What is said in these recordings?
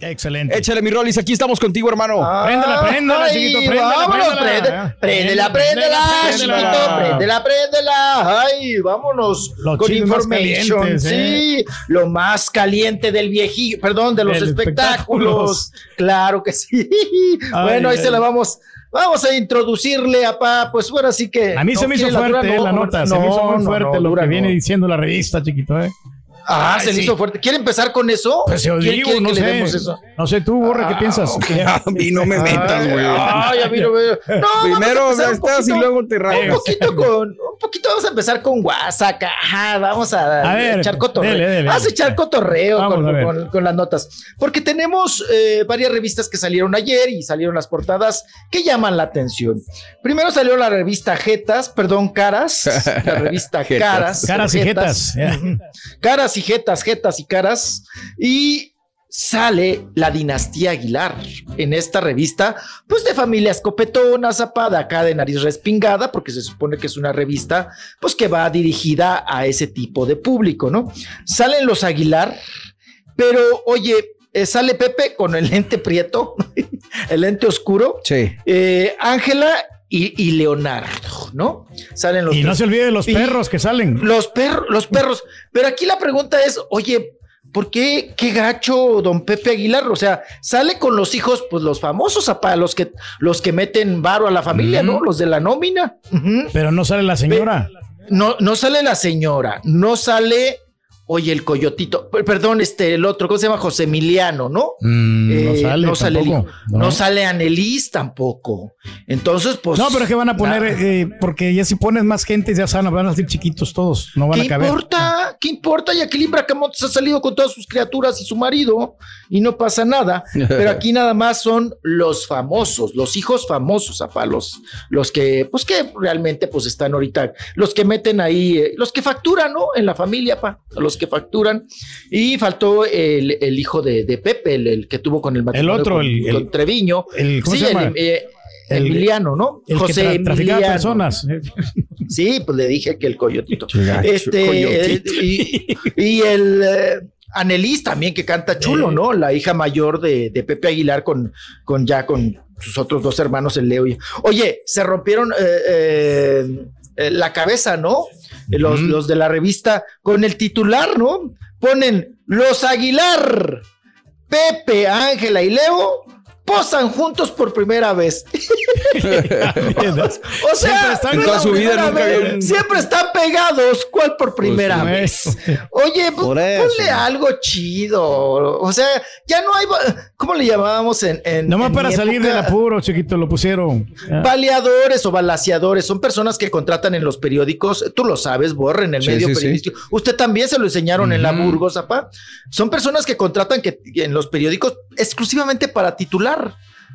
Excelente. Échale mi Rollis, aquí estamos contigo, hermano. Préndela, préndela, Ay, chiquito, préndela, vámonos, préndela. préndela, préndela, chiquito, préndela, préndela. Ay, vámonos Los con más information. calientes, Sí, lo más caliente del viejillo, perdón, de los espectáculos. espectáculos. Claro que sí. Ay, bueno, ahí ay. se la vamos. Vamos a introducirle a pa, pues bueno, así que. A mí se me hizo fuerte dura, eh, no, la nota, se no, me hizo muy fuerte no, lo que viene diciendo la revista, chiquito, ¿eh? Ah, Ay, se le sí. hizo fuerte. ¿Quiere empezar con eso? Pues se ¿Quiere- digo, quiere no le sé. eso? No sé tú, Borre, ¿qué piensas? A mí no me metas, güey. Ay, a mí no me. No, Primero un estás y luego te Un rayas. poquito con, un poquito vamos a empezar con WhatsApp, ajá, vamos a, A ver, echar cotorreo. dele, dele, vamos a echar cotorreo Vamos con, a ver. con- con las notas. Porque tenemos eh, varias revistas que salieron ayer y salieron las portadas que llaman la atención. Primero salió la revista Jetas, perdón, Caras, la revista. Caras. Caras y jetas. Caras y jetas, jetas y caras. Y sale la dinastía Aguilar en esta revista, pues de familia escopetona, zapada acá de nariz respingada, porque se supone que es una revista, pues que va dirigida a ese tipo de público, ¿no? Salen los Aguilar, pero oye, eh, sale Pepe con el lente prieto, el lente oscuro, Sí. eh, Ángela y, y Leonardo, ¿no? Salen los Y no se olvide de los Y- perros que salen. Los perros, los perros. Pero aquí la pregunta es, oye, ¿por qué qué gacho don Pepe Aguilar? O sea, sale con los hijos, pues los famosos, apa, los que, los que meten varo a la familia, ¿no? Los de la nómina. Pero no sale la señora. No, no sale la señora, no sale, oye, el coyotito, per- perdón, este, el otro, ¿cómo se llama? José Emiliano, ¿no? Mm, no Eh, sale. no sale, tampoco, no sale Anelis tampoco. Entonces, pues. No, pero es que van a poner, eh, porque ya si pones más gente, ya saben, van a ser chiquitos todos, no van ¿Qué a caber. importa? ¿Qué importa? Y aquí Bracamontes ha salido con todas sus criaturas y su marido y no pasa nada. Pero aquí nada más son los famosos, los hijos famosos, apa, los, los que, pues que realmente pues están ahorita, los que meten ahí, eh, los que facturan, ¿no? En la familia, pa, los que facturan. Y faltó el, el hijo de, de Pepe, el, el que tuvo con el matrimonio otro, con, el- el- con Treviño. el- ¿cómo sí, se llama? el, eh, El- Emiliano, ¿no? El que tra- traficaba personas. Sí, pues le dije que el coyotito. Gacho, Este, coyotito. eh, y, y el eh, Anelis también que canta chulo, ¿no? La hija mayor de, de Pepe Aguilar con, con ya con sus otros dos hermanos, el Leo. y- Oye, se rompieron eh, eh, eh, la cabeza, ¿no? Los, los de la revista con el titular, ¿no? Ponen los Aguilar, Pepe, Ángela y Leo posan juntos por primera vez. O sea, están- no toda su vida nunca habían- Siempre están pegados. ¿Cuál por primera Pues, vez? Oye, pues, ponle algo chido. O sea, ya no hay. ¿Cómo le llamábamos en. en Nomás en para salir época? del apuro, chiquito, lo pusieron. Ah. Baleadores o balaseadores son personas que contratan en los periódicos, tú lo sabes, Borre, en el Sí, medio sí, sí. periodístico. Usted también se lo enseñaron en la. Burgos, apá. Son personas que contratan que, en los periódicos exclusivamente para titular,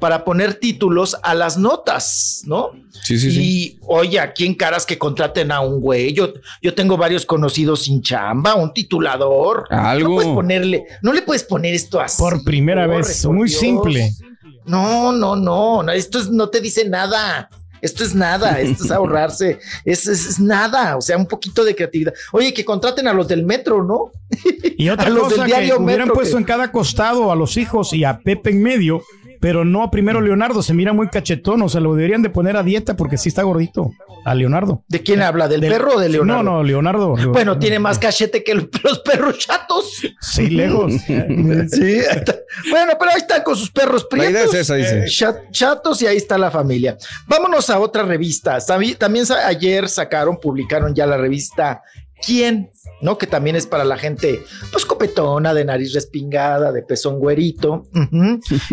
para poner títulos a las notas, ¿no? Sí, sí, sí. Y oye, aquí en caras que contraten a un güey. Yo, yo tengo varios conocidos sin chamba, un titulador. Algo. No puedes ponerle, no le puedes poner esto así. Por primera vez, por muy Dios. simple. No, no, no, no, esto es- no te dice nada. Esto es nada, esto es ahorrarse, es, es- es nada, o sea, un poquito de creatividad. Oye, que contraten a los del metro, ¿no? Y otra A los cosa del que diario hubieran Metro puesto que- en cada costado a los hijos y a Pepe en medio, pero no primero Leonardo, se mira muy cachetón, o sea, lo deberían de poner a dieta porque sí está gordito. A Leonardo. ¿De quién habla? ¿Del, perro o de Leonardo? No, no, Leonardo. Bueno, tiene más cachete que los perros chatos. Sí, lejos. sí. Bueno, pero ahí están con sus perros prietos. La idea es esa, dice. Chat- chatos y ahí está la familia. Vámonos a otra revista. También ayer sacaron, publicaron ya la revista ¿Quién? ¿No? Que también es para la gente, pues copetona, de nariz respingada, de pezón güerito.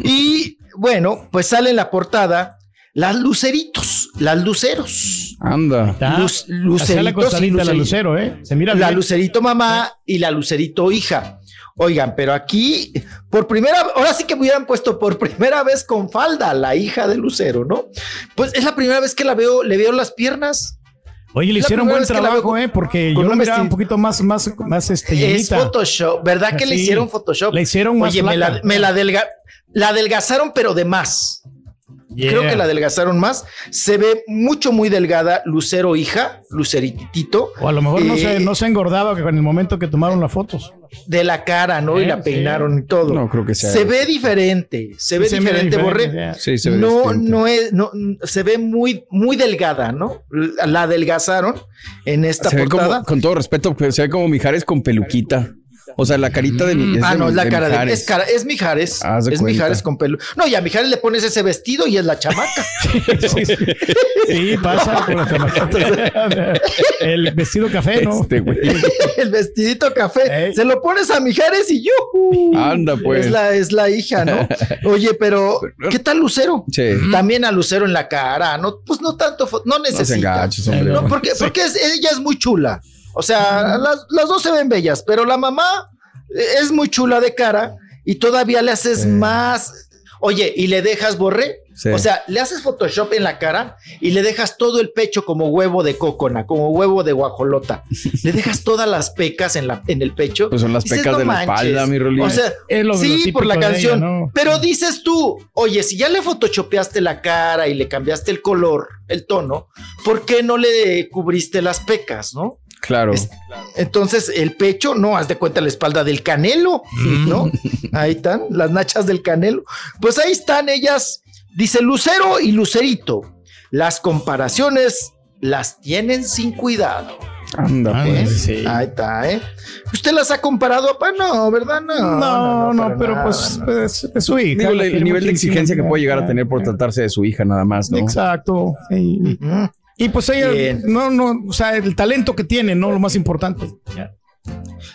Y bueno, pues sale en la portada las luceritos, las luceros. Anda. Luz- Hacía la luceritos y costadita la luceritos. lucero, ¿eh? Se mira La bien. lucerito mamá y la lucerito hija. Oigan, pero aquí, por primera, ahora sí que me hubieran puesto por primera vez con falda la hija de Lucero, ¿no? Pues es la primera vez que la veo, le veo las piernas. Oye, le hicieron buen trabajo, ¿eh? Porque yo lo miraba un poquito más, más, más este, Es llenita. Photoshop, ¿verdad que le hicieron Photoshop? Le hicieron más Oye, me la, me la la adelgazaron, pero de más. Creo Yeah. que la adelgazaron más. Se ve mucho, muy delgada. Lucero hija, Luceritito. O a lo mejor no, Eh, se, no se engordaba que con el momento que tomaron las fotos. de la cara, ¿no? y Eh, la sí. peinaron y todo. No creo que sea. Se ve diferente, se ve Sí, diferente, Borre. ya. Sí, se ve No, distinto. no es, no, se ve muy, muy delgada, ¿no? La adelgazaron en esta Se ve como, portada. con todo respeto, pues, se ve como Mijares con peluquita. O sea, la carita de mi. es ah, no, es la de cara de, Mijares. es cara, es Mijares, Haz de es cuenta. Mijares con pelo. No, y a Mijares le pones ese vestido y es la chamaca. sí, sí. Sí, pasa por la chamaca. El vestido café, ¿no? Este, güey. el vestidito café. Se lo pones a Mijares y yo. Anda, pues. Es la, es la hija, ¿no? Oye, pero ¿qué tal Lucero? Sí. También a Lucero en la cara, no, pues no tanto, no No se necesita. enganches, hombre. No, porque, porque es- ella es muy chula. O sea, las, las dos se ven bellas, pero la mamá eh, es muy chula de cara y todavía le haces más. Oye, y le dejas borré. Sí. O sea, le haces Photoshop en la cara y le dejas todo el pecho como huevo de cocona, como huevo de guajolota. le dejas todas las pecas en, la, en el pecho. Pues son las Dices, pecas "No de la manches". espalda, mi Rolín. O sea, Es lo- lo sí, por la ella, canción. ¿no? Pero dices tú, oye, si ya le photoshopeaste la cara y le cambiaste el color, el tono, ¿por qué no le cubriste las pecas, no? Claro. Es- Entonces, el pecho, no, haz de cuenta la espalda del canelo, ¿no? Ahí están, las nachas del canelo. Pues ahí están ellas, dice Lucero y Lucerito. Las comparaciones las tienen sin cuidado. Anda, Ah, pues. sí. Ahí está, ¿eh? ¿Usted las ha comparado? Pues no, ¿verdad? No, No, no, pero nada, pues no. es, es su hija. Digo, el nivel de exigencia que puede llegar a tener por tratarse de su hija, nada más, ¿no? Exacto. sí. Mm. Y pues ella, no, no, o sea, el talento que tiene, ¿no? Lo más importante.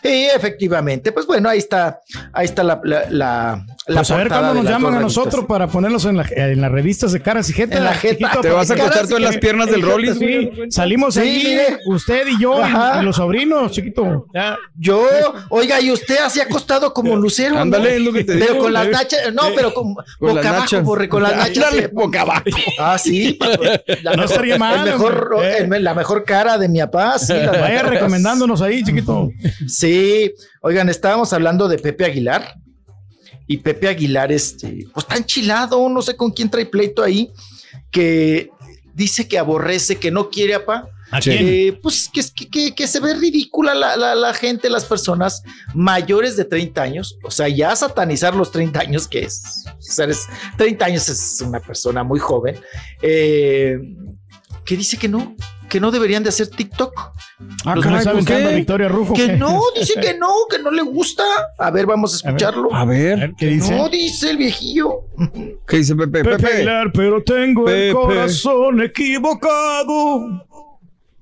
Sí, efectivamente. Pues bueno, ahí está, ahí está la, la, la, la Pues a ver cuándo nos llaman a revistas. nosotros para ponerlos en, la- en las revistas de caras y jeta. En la jeta. chiquito, Te vas a acostar tú en las piernas del Rollis, Sí, salimos Sí, ahí, mire. usted y yo y- Ajá. y, los sobrinos, chiquito. Ya. Yo, oiga, y usted así acostado como Lucero. ¿no? Ándale, es lo que te Pero digo. con las nachas, no, pero con, Con boca las abajo, nachas. borre, con las nachas. Ándale, eh, boca abajo. Ah, sí. la No estaría mal, el mejor, hombre. el- la mejor cara de mi papá. Sí, Vaya recomendándonos ahí, chiquito. Sí, oigan, estábamos hablando de Pepe Aguilar y Pepe Aguilar, este, pues está enchilado, no sé con quién trae pleito ahí, que dice que aborrece, que no quiere a pues que, es- que, que- que se ve ridícula la, la- la gente, las personas mayores de 30 años, o sea, ya satanizar los 30 años, que es, o sea, es- 30 años es una persona muy joven, eh, que dice que no, que no deberían de hacer TikTok. Ah, Los caray, no saben ¿por qué? Victoria Rufo. Que ¿qué? no, dice que no, que no le gusta. A ver, vamos a escucharlo. A A ver, ¿qué dice? No, dice el viejillo. ¿qué dice Pepe? Pepe, Pepe. Aguilar, pero tengo Pepe. el corazón equivocado.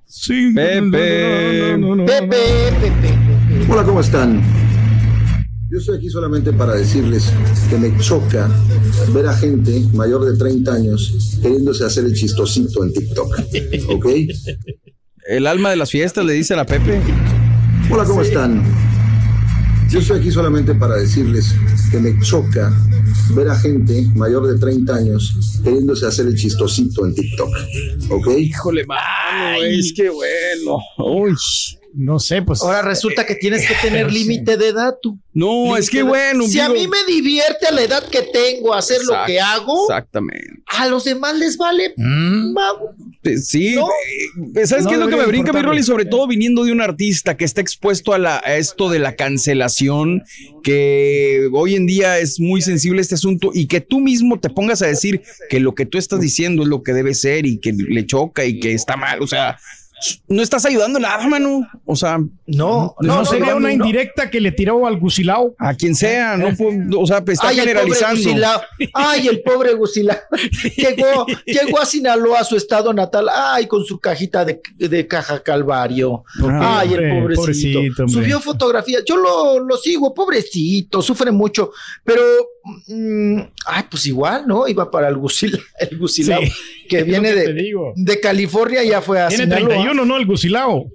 Sí. Pepe. No, no, no, no, no. Pepe, Pepe, Pepe. Hola, ¿cómo están? Yo estoy aquí solamente para decirles que me choca ver a gente mayor de 30 años queriéndose hacer el chistosito en TikTok. ¿Ok? El alma de las fiestas le dicen a Pepe. Hola, ¿cómo están? Yo estoy aquí solamente para decirles que me choca ver a gente mayor de 30 años queriéndose hacer el chistosito en TikTok. ¿Ok? Híjole, mano, es que bueno. Uy. No sé, pues. Ahora resulta que tienes que tener límite de edad tú. No, es que bueno. Si a mí me divierte a la edad que tengo hacer lo que hago, Exactamente. a los demás les vale. Mm. Sí, eh, ¿sabes No qué es lo que me brinca, mi importarle. Rolly? Sobre todo viniendo de un artista que está expuesto a, la, a esto de la cancelación, que hoy en día es muy sensible este asunto y que tú mismo te pongas a decir que lo que tú estás diciendo es lo que debe ser y que le choca y que está mal. O sea, no estás ayudando nada, mano. O sea, no, No, sería una indirecta que le tiró al Gusilao. A quien sea, no, puedo- o sea, está Ay, generalizando. Gusilao. Ay, el pobre Gusilao. llegó, llegó a Sinaloa, a su estado natal. Ay, con su cajita de, de caja calvario. Ah, Ay, el pobrecito. Subió fotografías. Yo lo, lo sigo, pobrecito, sufre mucho. Pero, mm, ay, pues igual, ¿no? Iba para el Gusilao, el Gusilao Sí, que viene que de, California, ya fue a Tiene Sinaloa. 31, ¿no? El Gusilao.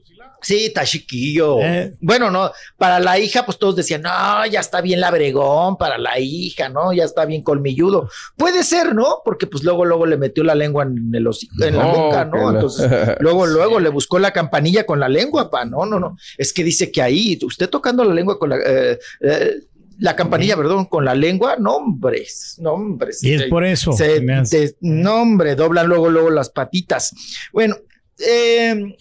Sí, está chiquillo. Eh. Bueno, no, para la hija, pues todos decían, no, ya está bien labregón para la hija, ¿no? Ya está bien colmilludo. Puede ser, ¿no? Porque pues luego, luego le metió la lengua en, el hocico- en la boca, ¿no? la- Entonces, luego, luego le buscó la campanilla con la lengua, pa. No, no, no. Es que dice que ahí, usted tocando la lengua con la. eh, eh, la campanilla, perdón, con la lengua, nombres, nombres. Y es por eso. Se, me hace- te- no, hombre, doblan luego, luego las patitas. Bueno, eh,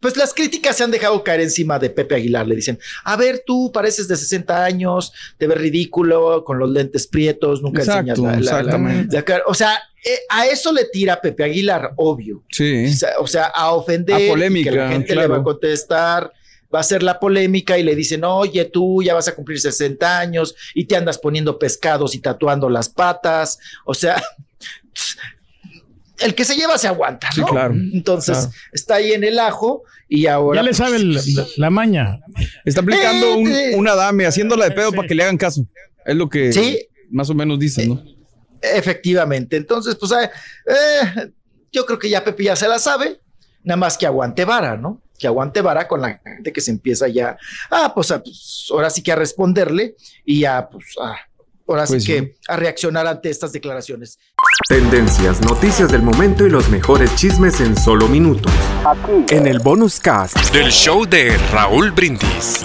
pues las críticas se han dejado caer encima de Pepe Aguilar. Le dicen, a ver, tú pareces de 60 años, te ves ridículo con los lentes prietos, nunca Exacto, enseñas la, la- la- exactamente. la cara". O sea, eh, a eso le tira Pepe Aguilar, obvio. Sí. O sea, o sea, a ofender, A polémica, que la gente le va a contestar, va a ser la polémica y le dicen, oye, tú ya vas a cumplir 60 años y te andas poniendo pescados y tatuando las patas. O sea, el que se lleva se aguanta, Sí, ¿no? claro. Entonces, Claro. está ahí en el ajo y ahora... Ya le pues, sabe el- la, la maña. Está aplicando un, Eh, una dame, haciéndola de pedo para que le hagan caso. Es lo que Sí. más o menos dicen, ¿no? Efectivamente. Entonces, pues, eh, eh, yo creo que ya Pepe ya se la sabe, nada más que aguante vara, ¿no? Que aguante vara con la gente que se empieza ya, ah, pues, a- pues, ahora sí que a responderle y a, pues, a- ahora Pues sí sí. que a reaccionar ante estas declaraciones. Tendencias, noticias del momento y los mejores chismes en solo minutos. En el bonus cast. Del show de Raúl Brindis.